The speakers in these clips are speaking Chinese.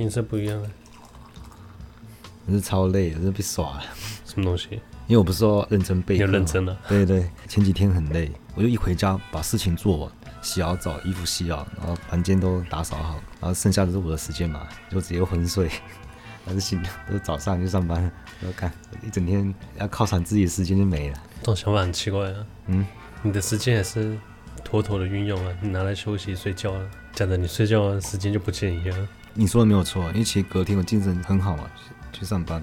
颜色不一样啊。我是超累，我是被耍了。什么东西？因为我不是说认真备课，你认真了。对对，前几天很累，我就一回家把事情做完，洗好澡，衣服洗好，然后房间都打扫好，然后剩下的是我的时间嘛，就直接昏睡。还是醒了，都是早上就上班了，要看一整天要犒赏自己的时间就没了。这种想法很奇怪啊。嗯，你的时间也是妥妥的运用啊，你拿来休息睡觉了，讲的你睡觉的时间就不见一样。你说的没有错，因为其实隔天我精神很好嘛，去上班，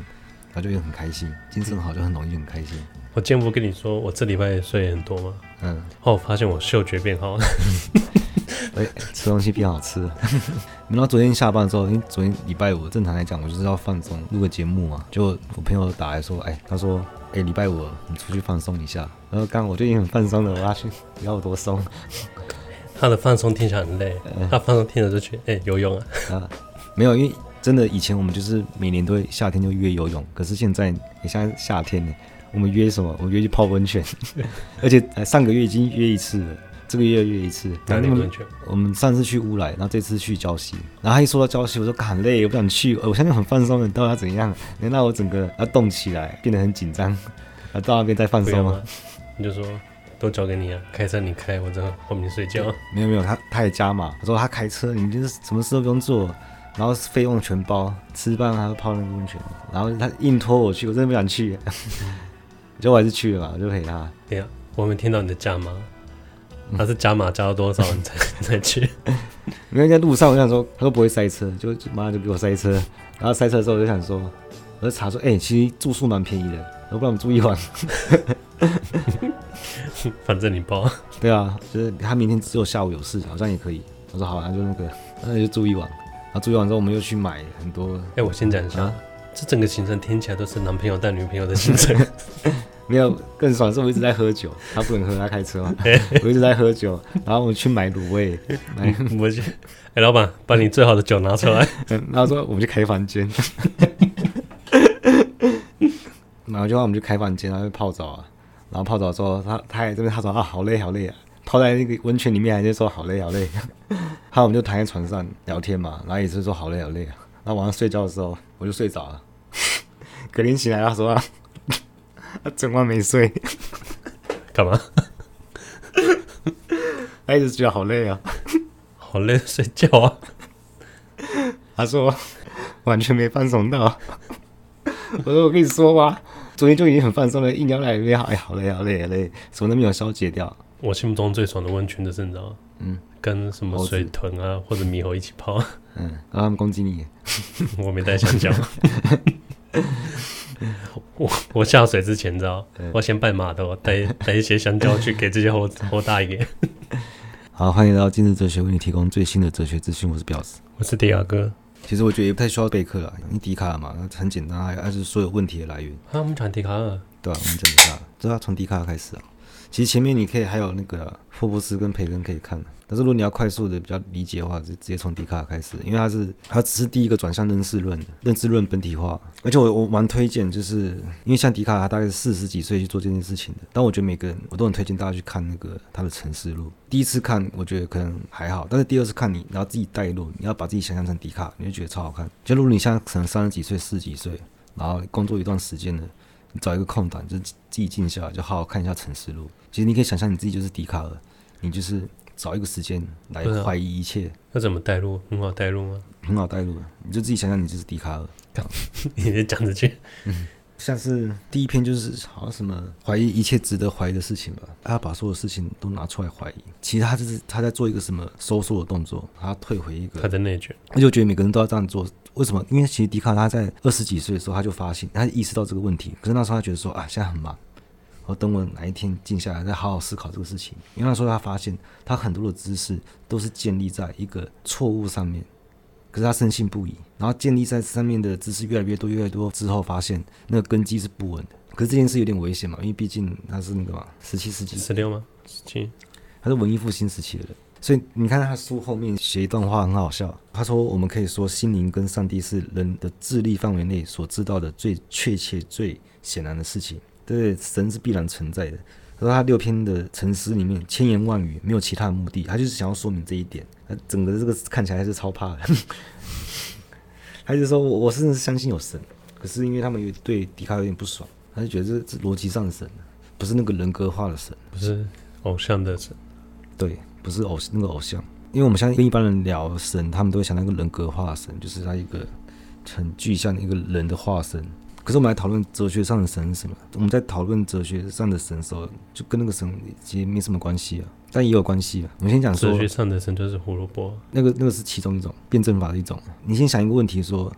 他就也很开心，精神好就很容易很开心。我见不跟你说，我这礼拜也睡很多吗？嗯，后我发现我嗅觉变好了。吃东西变好吃了。然后昨天下班的时候，因为昨天礼拜五，正常来讲我就是要放松录个节目嘛。就我朋友打来说，哎、欸，他说，哎、欸，礼拜五你出去放松一下。然后刚刚我就已经很放松了，我要去，你要我多松？他的放松听起来很累，嗯、他放松听着就觉得，哎、欸，游泳啊。啊，没有，因为真的以前我们就是每年都会夏天就约游泳，可是现在你现在夏天呢，我们约什么？我们约去泡温泉，而且上个月已经约一次了。这个月约一次，泡温泉我们上次去乌来，然后这次去礁溪，然后他一说到礁溪，我说很累，我不想去。我现在很放松的，到底要怎样？那我整个要动起来，变得很紧张，啊，到那边再放松吗？你就说都交给你啊，开车你开，我在后面睡觉。没有没有，他他也加码，他说他开车，你就是什么事都不用做，然后费用全包，吃饭还要泡那个温泉，然后他硬拖我去，我真的不想去，结 果我还是去了嘛，我就陪他。对呀，我没听到你的加码。他是加码加到多少你才才去？因为在路上我想说，他都不会塞车，就马上就给我塞车。然后塞车的时候我就想说，我就查说，哎、欸，其实住宿蛮便宜的，要不然我们住一晚。反正你包。对啊，就是他明天只有下午有事，好像也可以。我说好，那就那个，那就住一晚。然后住一晚之后，我们又去买很多。哎、欸，我先讲一下，啊、这整个行程听起来都是男朋友带女朋友的行程。没有更爽，是我一直在喝酒，他不能喝，他开车嘛。我一直在喝酒，然后我去买卤味，买我去。哎，老板，把你最好的酒拿出来。然后说我们去开房间，然后就让我们去开房间，然后去泡澡啊。然后泡澡之后，他他也这边他说啊好累好累啊，泡在那个温泉里面还是说好累好累。后来我们就躺在床上聊天嘛，然后也是说好累好累啊。然后晚上睡觉的时候我就睡着了，隔天醒来他说。他整晚没睡，干嘛？他一直觉得好累啊，好累，睡觉啊。他说 完全没放松到。我说我跟你说吧，昨天就已经很放松了，一聊来哎，好累，好累，好累，什么都没有消解掉。我心目中最爽的温泉就是你知道嗯，跟什么水豚啊或者猕猴一起泡，嗯，然后他们攻击你，我没带香蕉。我我下水之前，知道，对我先拜码头，带带一些香蕉去给这些猴 猴大爷。好，欢迎来到今日哲学，为你提供最新的哲学资讯。我是表子，我是迪亚哥。其实我觉得也不太需要备课了，因为笛卡尔嘛，很简单，还是所有问题的来源。啊，我们讲笛卡尔，对啊，我们讲笛卡尔，这要从笛卡尔开始啊。其实前面你可以还有那个霍布斯跟培根可以看。但是如果你要快速的比较理解的话，就直接从笛卡尔开始，因为他是他只是第一个转向认识论的认知论本体化，而且我我蛮推荐，就是因为像笛卡尔他大概是四十几岁去做这件事情的，但我觉得每个人我都很推荐大家去看那个他的沉思录。第一次看我觉得可能还好，但是第二次看你然后自己带入，你要把自己想象成笛卡尔，你就觉得超好看。就如果你现在可能三十几岁、四十几岁，然后工作一段时间了，你找一个空档就自己静下来，就好好看一下沉思录。其实你可以想象你自己就是笛卡尔，你就是。找一个时间来怀疑一切，那怎么带入？很好带入吗？很好带入，你就自己想想，你就是笛卡尔。你在讲这句，嗯，像是第一篇就是好像什么怀疑一切值得怀疑的事情吧，他把所有事情都拿出来怀疑。其实他就是他在做一个什么收缩的动作，他退回一个，他在内卷。他就觉得每个人都要这样做，为什么？因为其实笛卡尔他在二十几岁的时候他就发现，他意识到这个问题，可是那时候他觉得说啊，现在很忙。我等我哪一天静下来，再好好思考这个事情。因为他说他发现，他很多的知识都是建立在一个错误上面，可是他深信不疑。然后建立在上面的知识越来越多、越来越多之后，发现那个根基是不稳的。可是这件事有点危险嘛，因为毕竟他是那个嘛，十七世纪，十六吗？十七，他是文艺复兴时期的人。所以你看他书后面写一段话很好笑，他说：“我们可以说，心灵跟上帝是人的智力范围内所知道的最确切、最显然的事情。”对，神是必然存在的。他说他六篇的沉思里面千言万语没有其他的目的，他就是想要说明这一点。他整个这个看起来还是超怕的。他就说我我甚至是相信有神，可是因为他们有对笛卡有点不爽，他就觉得这这逻辑上的神，不是那个人格化的神，不是偶像的神，对，不是偶那个偶像。因为我们相信跟一般人聊神，他们都会想到一个人格化的神，就是他一个很具象的一个人的化身。可是我们来讨论哲学上的神是什么？我们在讨论哲学上的神的时候，就跟那个神其实没什么关系啊，但也有关系啊。我们先讲说，哲学上的神就是胡萝卜，那个那个是其中一种辩证法的一种。你先想一个问题说，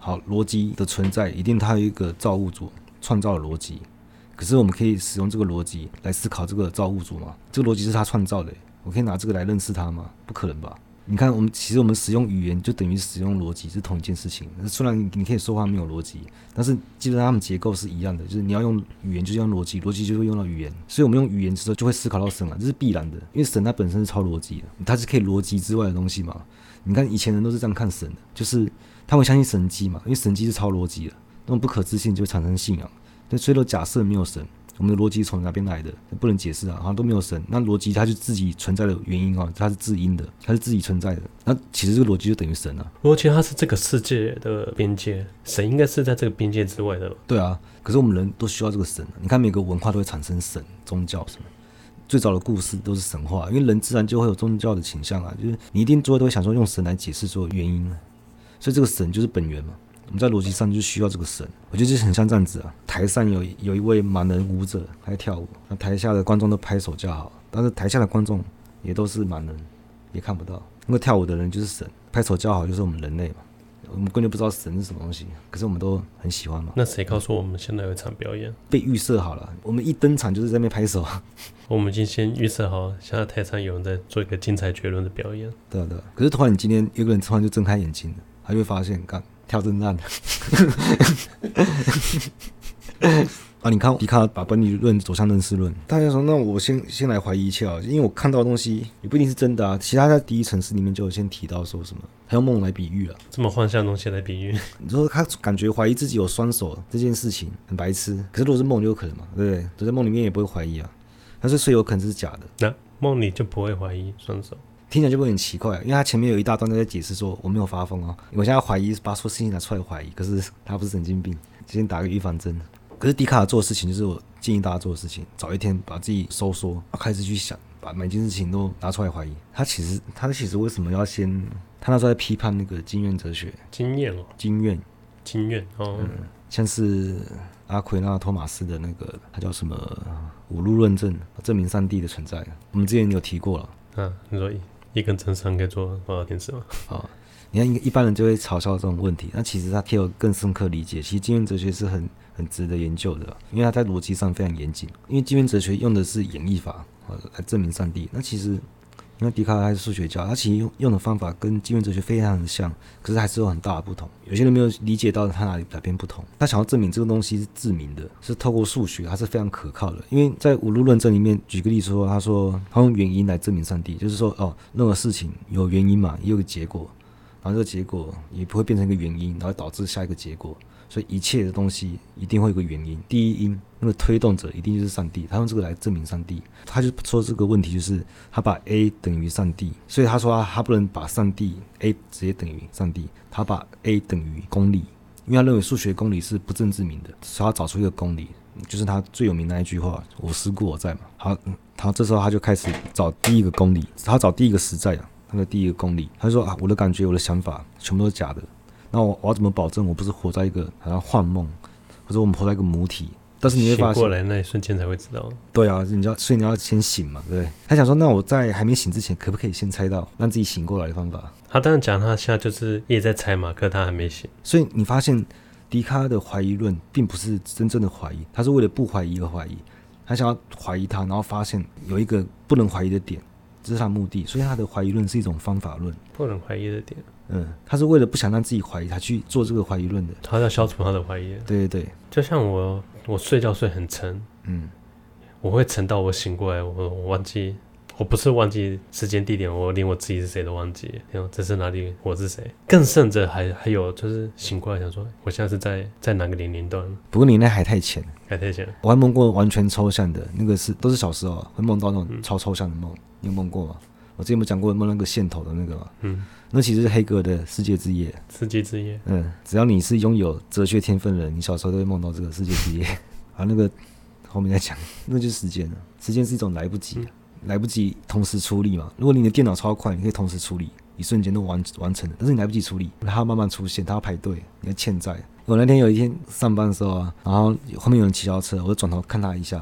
好，逻辑的存在一定它有一个造物主创造的逻辑，可是我们可以使用这个逻辑来思考这个造物主吗？这个逻辑是他创造的。我可以拿这个来认识他吗？不可能吧？你看，我们其实我们使用语言就等于使用逻辑，是同一件事情。虽然你可以说话没有逻辑，但是基本上它们结构是一样的。就是你要用语言，就是用逻辑，逻辑就会用到语言。所以我们用语言的时候就会思考到神了，这是必然的。因为神它本身是超逻辑的，它是可以逻辑之外的东西嘛。你看以前人都是这样看神的，就是他会相信神迹嘛，因为神迹是超逻辑的，那种不可置信就会产生信仰。那所以说假设没有神。我们的逻辑从哪边来的？不能解释啊，好像都没有神。那逻辑它就自己存在的原因啊，它是自因的，它是自己存在的。那其实这个逻辑就等于神啊。逻辑它是这个世界的边界，神应该是在这个边界之外的。对啊，可是我们人都需要这个神。啊你看每个文化都会产生神、宗教什么，最早的故事都是神话，因为人自然就会有宗教的倾向啊，就是你一定最后都会想说用神来解释所有原因，所以这个神就是本源嘛。我们在逻辑上就需要这个神，我觉得就很像这样子啊。台上有有一位盲人舞者他在跳舞，那台下的观众都拍手叫好，但是台下的观众也都是盲人，也看不到。因为跳舞的人就是神，拍手叫好就是我们人类嘛。我们根本就不知道神是什么东西，可是我们都很喜欢嘛。那谁告诉我们现在有一场表演？被预设好了，我们一登场就是在那边拍手。我们已经先预设好，现在台上有人在做一个精彩绝伦的表演。对啊对啊，可是突然你今天有个人突然就睁开眼睛了，他就会发现，干。跳真烂啊！你看笛卡尔把本体论走向认识论，大家说，那我先先来怀疑一下啊，因为我看到的东西也不一定是真的啊。其他在第一层次里面就有先提到说什么，他用梦来比喻了，这么幻象东西来比喻。你说他感觉怀疑自己有双手这件事情很白痴，可是如果是梦就有可能嘛，对不对？都在梦里面也不会怀疑啊，但是所以有可能是假的。那梦里就不会怀疑双手。听起来就会很奇怪，因为他前面有一大段都在解释说我没有发疯啊，我现在怀疑把所有事情拿出来怀疑，可是他不是神经病，先打个预防针。可是迪卡尔做的事情就是我建议大家做的事情，早一天把自己收缩，开始去想，把每件事情都拿出来怀疑。他其实他其实为什么要先？他那时候在批判那个经验哲学，经验哦，经验，经验哦，嗯，像是阿奎那托马斯的那个，他叫什么五路论证，证明上帝的存在。我们之前有提过了，嗯啊，你说。一根针上可以做多少电池吗？好，你看一般人就会嘲笑这种问题，那其实他可以有更深刻理解。其实经验哲学是很很值得研究的，因为他在逻辑上非常严谨。因为经验哲学用的是演绎法来证明上帝，那其实。因为笛卡尔还是数学家，他其实用用的方法跟经验哲学非常的像，可是还是有很大的不同。有些人没有理解到他哪里哪边不同。他想要证明这个东西是自明的，是透过数学，还是非常可靠的。因为在五路论证里面，举个例子说，他说他用原因来证明上帝，就是说哦，任何事情有原因嘛，也有个结果，然后这个结果也不会变成一个原因，然后导致下一个结果。所以一切的东西一定会有个原因，第一因那个推动者一定就是上帝，他用这个来证明上帝。他就说这个问题就是他把 A 等于上帝，所以他说他不能把上帝 A 直接等于上帝，他把 A 等于公理，因为他认为数学公理是不证自明的，所以他找出一个公理，就是他最有名的那一句话：“我思故我在”嘛。好，他这时候他就开始找第一个公理，他找第一个实在啊，他的第一个公理，他说啊，我的感觉，我的想法全部都是假的。那我我要怎么保证我不是活在一个好像幻梦，或者我们活在一个母体？但是你会发现醒过来那一瞬间才会知道。对啊，你要所以你要先醒嘛，对不对？他想说，那我在还没醒之前，可不可以先猜到让自己醒过来的方法？他当然讲，他现在就是也在猜嘛，可他还没醒。所以你发现笛卡尔的怀疑论并不是真正的怀疑，他是为了不怀疑而怀疑，他想要怀疑他，然后发现有一个不能怀疑的点，这是他的目的。所以他的怀疑论是一种方法论，不能怀疑的点。嗯，他是为了不想让自己怀疑，他去做这个怀疑论的。他要消除他的怀疑。对对对，就像我，我睡觉睡很沉，嗯，我会沉到我醒过来，我我忘记，我不是忘记时间地点，我连我自己是谁都忘记。然后这是哪里？我是谁？更甚者还还有就是醒过来想说，我现在是在在哪个年龄段？不过你那还太浅，还太浅。我还梦过完全抽象的，那个是都是小时候会梦到那种超抽象的梦，有梦过吗？我之前有讲过梦那个线头的那个嘛？嗯，那其实是黑格尔的世界之夜。世界之夜。嗯，只要你是拥有哲学天分的人，你小时候都会梦到这个世界之夜。啊，那个后面再讲，那就是时间了。时间是一种来不及，嗯、来不及同时处理嘛。如果你的电脑超快，你可以同时处理，一瞬间都完完成了。但是你来不及处理，它要慢慢出现，它要排队，你要欠债。我那天有一天上班的时候啊，然后后面有人骑小车，我就转头看他一下，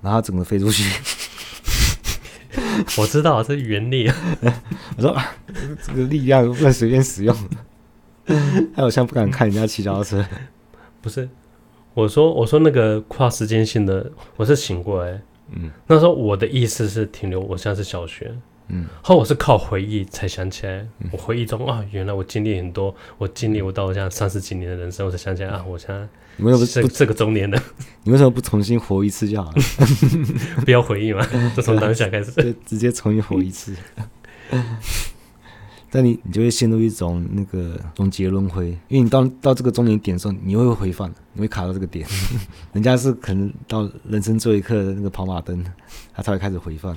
然后他整个飞出去。我知道这是原力啊！我说、啊、这个力量不能随便使用。他好像不敢看人家骑脚踏车。不是，我说我说那个跨时间性的，我是醒过来。嗯，那时候我的意思是停留，我现在是小学。嗯，后我是靠回忆才想起来，嗯、我回忆中啊，原来我经历很多，我经历我到这样三十几年的人生，我才想起来啊，我现在你为什么不这个中年的？你为什么不重新活一次就好了？不要回忆嘛，就从当下开始，就直接重新活一次。但你你就会陷入一种那个终结轮回，因为你到到这个终点点的时候，你会回放，你会卡到这个点。人家是可能到人生最后一刻的那个跑马灯，他才会开始回放。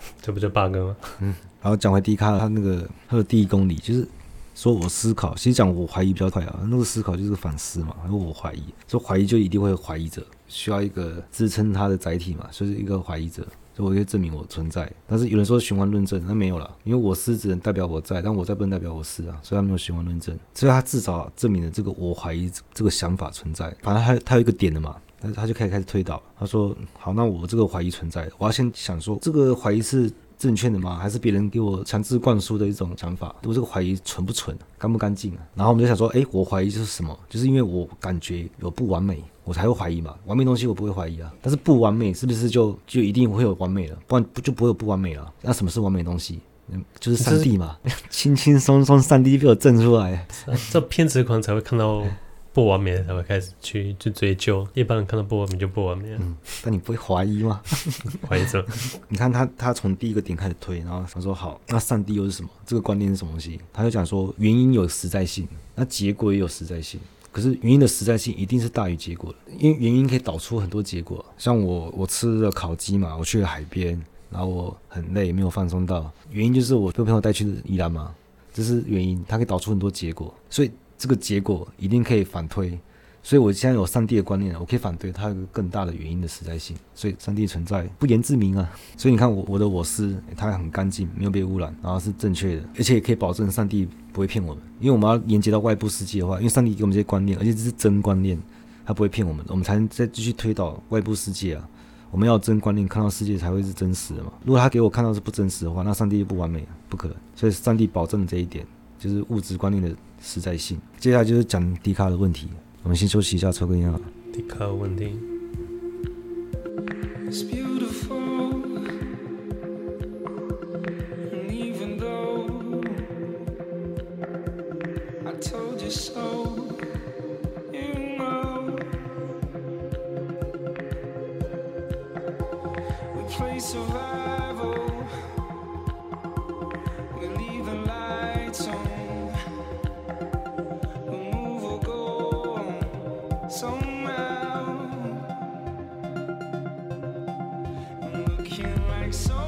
这不就 bug 吗？嗯，然后讲回迪卡，他那个他的第一公里就是说我思考，其实讲我怀疑比较快啊。那个思考就是反思嘛，然后我怀疑，说怀疑就一定会有怀疑者，需要一个支撑他的载体嘛，所以一个怀疑者，所以我可以证明我存在。但是有人说循环论证，那没有了，因为我思只能代表我在，但我在不能代表我思啊，所以他没有循环论证，所以他至少证明了这个我怀疑这个想法存在。反正他他有一个点的嘛。他他就开始开始推导，他说：“好，那我这个怀疑存在，我要先想说，这个怀疑是正确的吗？还是别人给我强制灌输的一种想法？我这个怀疑纯不纯，干不干净啊？然后我们就想说，哎，我怀疑就是什么？就是因为我感觉有不完美，我才会怀疑嘛。完美东西我不会怀疑啊，但是不完美是不是就就一定会有完美了？不然不就不会有不完美了？那什么是完美东西？嗯，就是上帝嘛，轻轻松松，上帝被我震出来，这偏执狂才会看到。”不完美的才会开始去去追究，一般人看到不完美就不完美了。嗯，但你不会怀疑吗？怀疑什么？你看他，他从第一个点开始推，然后他说：“好，那上帝又是什么？这个观念是什么东西？”他就讲说，原因有实在性，那结果也有实在性。可是原因的实在性一定是大于结果的，因为原因可以导出很多结果。像我，我吃了烤鸡嘛，我去了海边，然后我很累，没有放松到。原因就是我被朋友带去宜兰嘛，这是原因，它可以导出很多结果，所以。这个结果一定可以反推，所以我现在有上帝的观念，我可以反对它有个更大的原因的实在性，所以上帝存在不言自明啊。所以你看我我的我思，它很干净，没有被污染，然后是正确的，而且也可以保证上帝不会骗我们，因为我们要连接到外部世界的话，因为上帝给我们这些观念，而且这是真观念，他不会骗我们，我们才能再继续推导外部世界啊。我们要真观念，看到世界才会是真实的嘛。如果他给我看到是不真实的话，那上帝就不完美，不可能。所以上帝保证这一点，就是物质观念的。实在性，接下来就是讲低卡的问题。我们先休息一下，抽根烟啊。笛卡问题。So.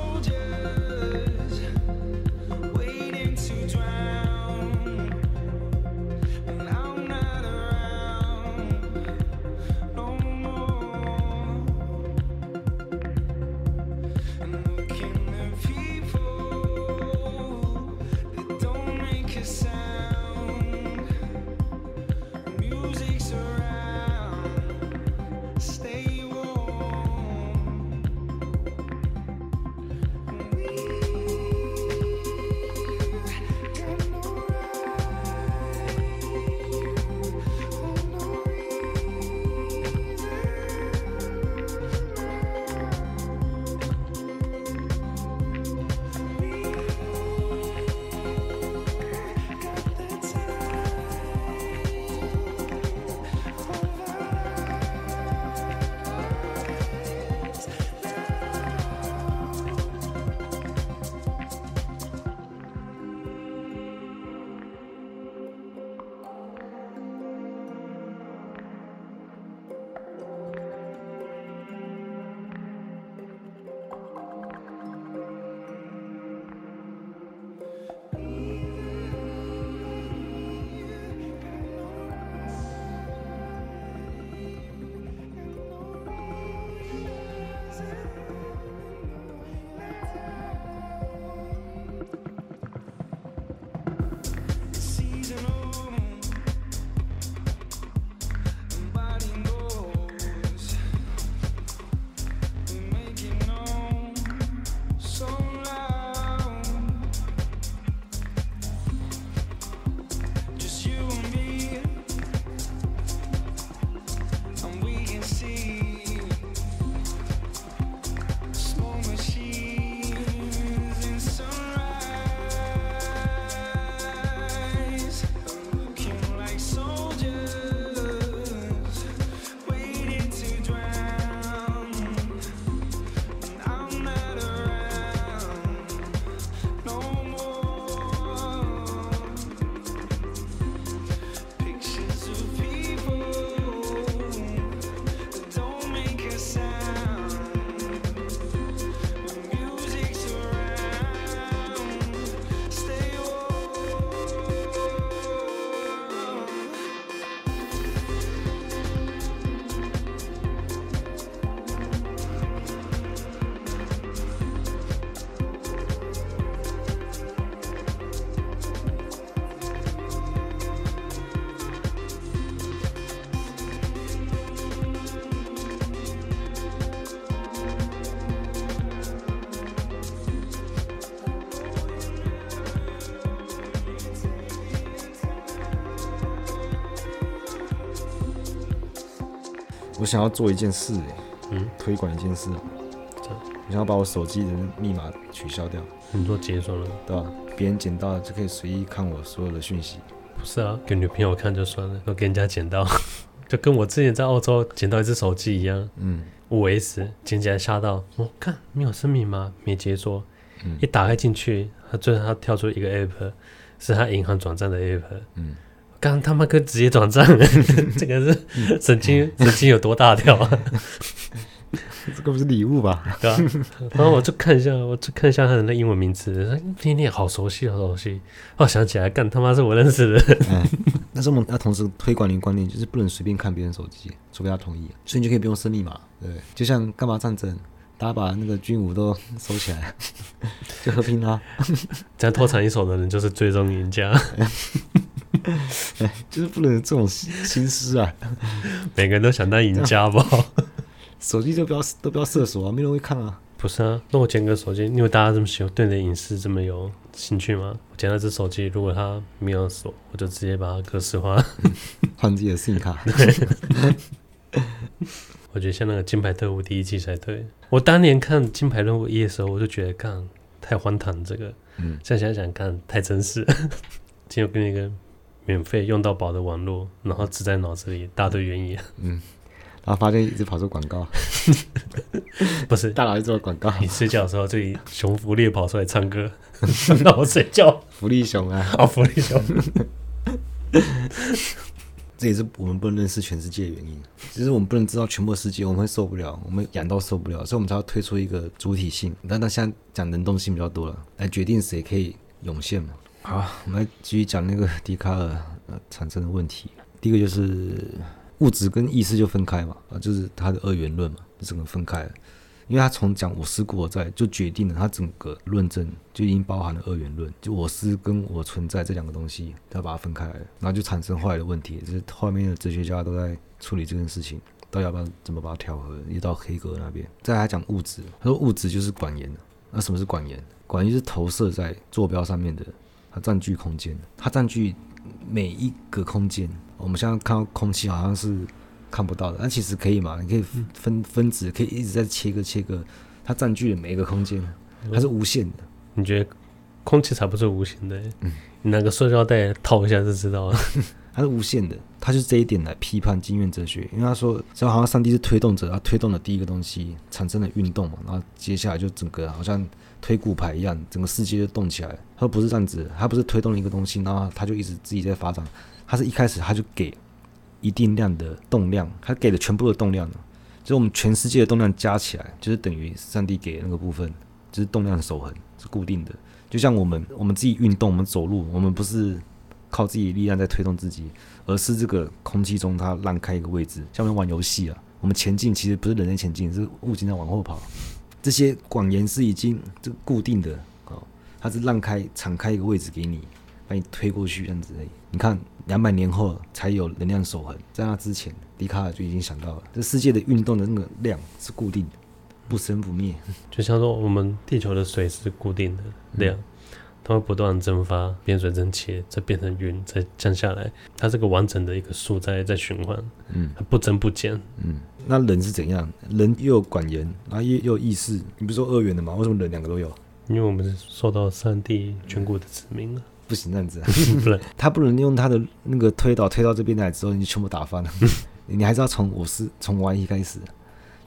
我想要做一件事，哎，嗯，推广一件事，我想要把我手机的密码取消掉。你做解锁了，对吧？别人捡到了就可以随意看我所有的讯息。不是啊，给女朋友看就算了，要给人家捡到，就跟我之前在澳洲捡到一只手机一样。嗯，五 S 捡起来吓到，我、哦、看没有生命吗？没解锁。嗯、一打开进去，他最后他跳出一个 app，是他银行转账的 app。嗯，刚他妈哥直接转账，这个是神经神经有多大条啊？这个不是礼物吧？对吧？然后我就看一下，我就看一下他的那英文名字，天天好熟悉，好熟悉。哦，想起来，干他妈是我认识的。嗯，但是我们要同时推广一个观念，就是不能随便看别人手机，除非他同意。所以你就可以不用设密码，对，就像干嘛战争，大家把那个军武都收起来，就和平啦。这样偷藏一手的人就是最终赢家。就是不能这种心思啊！每个人都想当赢家吧。手机就不要都不要射手啊，没人会看啊。不是啊，那我捡个手机，因为大家这么喜欢，对你的隐私这么有兴趣吗？我捡到这手机，如果它没有锁，我就直接把它格式化，换自己的 SIM 卡。我觉得像那个《金牌特务》第一季才对。我当年看《金牌特务一》的时候，我就觉得干太荒唐，这个，嗯，现在想想看太真实。今天我给你一个免费用到饱的网络，然后只在脑子里一大堆原因，嗯。然后发现一直跑出广告，不是大脑一直做广告。你睡觉的时候，这里熊福利跑出来唱歌，让我睡觉。福利熊啊，哦，福利熊。这也是我们不能认识全世界的原因。其实我们不能知道全部世界，我们会受不了，我们痒到受不了，所以我们才要推出一个主体性。但那现在讲能动性比较多了，来决定谁可以涌现嘛。好，我们来继续讲那个笛卡尔呃产生的问题。第一个就是。物质跟意识就分开嘛，啊，就是他的二元论嘛，就整个分开了。因为他从讲我思故我在，就决定了他整个论证就已经包含了二元论，就我思跟我存在这两个东西，他把它分开来，然后就产生后来的问题，就是后面的哲学家都在处理这件事情，到底要不要怎么把它调和，一直到黑格那边。再来讲物质，他说物质就是管延，那什么是管延？管延就是投射在坐标上面的，它占据空间，它占据每一个空间。我们现在看到空气好像是看不到的，但其实可以嘛？你可以分分子，可以一直在切割切割，它占据了每一个空间，它是无限的。你觉得空气才不是无限的？嗯，你拿个塑胶袋套一下就知道了，它是无限的。它就这一点来批判经验哲学，因为他说，就好像上帝是推动者，他推动了第一个东西产生了运动嘛，然后接下来就整个好像推骨牌一样，整个世界就动起来。他说不是这样子，他不是推动一个东西，然后他就一直自己在发展。他是一开始他就给一定量的动量，他给了全部的动量，就是我们全世界的动量加起来，就是等于上帝给的那个部分，就是动量守恒是固定的。就像我们我们自己运动，我们走路，我们不是靠自己力量在推动自己，而是这个空气中它让开一个位置。像我们玩游戏啊，我们前进其实不是人在前进，是物件在往后跑。这些广延是已经这固定的，它是让开敞开一个位置给你，把你推过去这样子而已。你看。两百年后才有能量守恒，在那之前，笛卡尔就已经想到了，这世界的运动的那个量是固定的，不生不灭。就像说，我们地球的水是固定的量，嗯、它会不断蒸发，变水蒸气，再变成云，再降下来，它是个完整的一个数在在循环，嗯，它不增不减，嗯。那人是怎样？人又有管延，然后又又有意识，你不是说二元的吗？为什么人两个都有？因为我们是受到上帝眷顾的子民了。不行，这样子，不能，他不能用他的那个推导推到这边来之后，你就全部打翻了。你还是要从我是从 Y 一开始，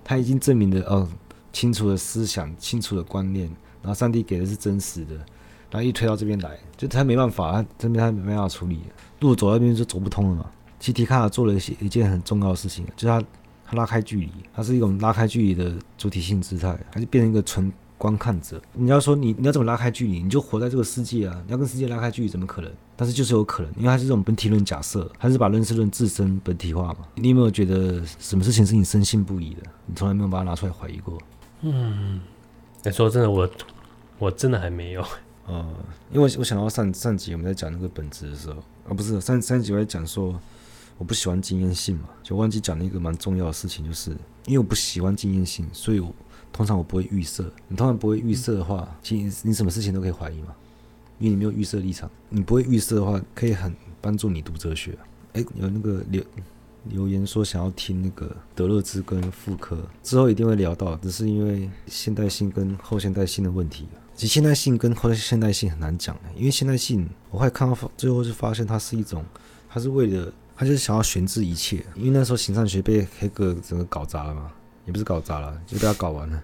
他已经证明了哦，清楚的思想，清楚的观念，然后上帝给的是真实的，然后一推到这边来，就他没办法，他这边他没办法处理，路走到那边就走不通了嘛。其实笛卡尔做了一些一件很重要的事情，就是他他拉开距离，他是一种拉开距离的主体性姿态，他就变成一个纯。观看者，你要说你你要怎么拉开距离？你就活在这个世界啊！你要跟世界拉开距离，怎么可能？但是就是有可能，因为它是这种本体论假设，还是把认识论自身本体化嘛？你有没有觉得什么事情是你深信不疑的？你从来没有把它拿出来怀疑过？嗯，你说真的，我我真的还没有。呃，因为我想到上上集我们在讲那个本质的时候，啊，不是上上集我在讲说我不喜欢经验性嘛，就忘记讲了一个蛮重要的事情，就是因为我不喜欢经验性，所以我。通常我不会预设，你通常不会预设的话，其实你什么事情都可以怀疑嘛，因为你没有预设立场。你不会预设的话，可以很帮助你读哲学。哎，有那个留留言说想要听那个德勒兹跟傅柯，之后一定会聊到，只是因为现代性跟后现代性的问题。其实现代性跟后现代性很难讲，因为现代性我会看到最后是发现它是一种，它是为了他就是想要悬置一切，因为那时候形上学被黑哥整个搞砸了嘛，也不是搞砸了，就被他搞完了。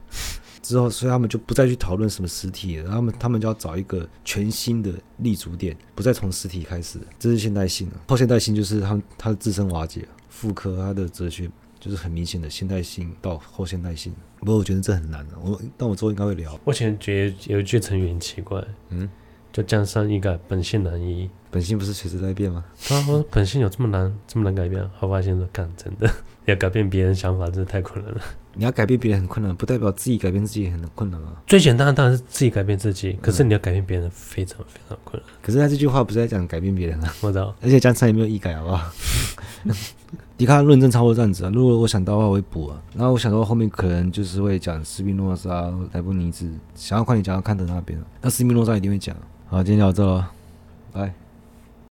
之后，所以他们就不再去讨论什么实体了，他们他们就要找一个全新的立足点，不再从实体开始，这是现代性了。后现代性就是他们他的自身瓦解，傅柯他的哲学就是很明显的现代性到后现代性。不过我觉得这很难的，我但我之后应该会聊。我以前觉得有一句成语很奇怪，嗯，就江山易改，本性难移。本性不是随时在变吗？他说本性有这么难这么难改变？后发现说，干真的 要改变别人想法，真的太困难了。你要改变别人很困难，不代表自己改变自己也很困难啊。最简单的当然是自己改变自己，可是你要改变别人非常非常困难。可是他这句话不是在讲改变别人啊，我知道。而且江山也没有易改，好不好？你看论证超过这样子啊。如果我想到的话，我会补啊。然后我想到后面可能就是会讲斯宾诺莎、莱布尼兹，想要快点讲要看的那边。那斯宾诺莎一定会讲。好，今天聊到这了，拜。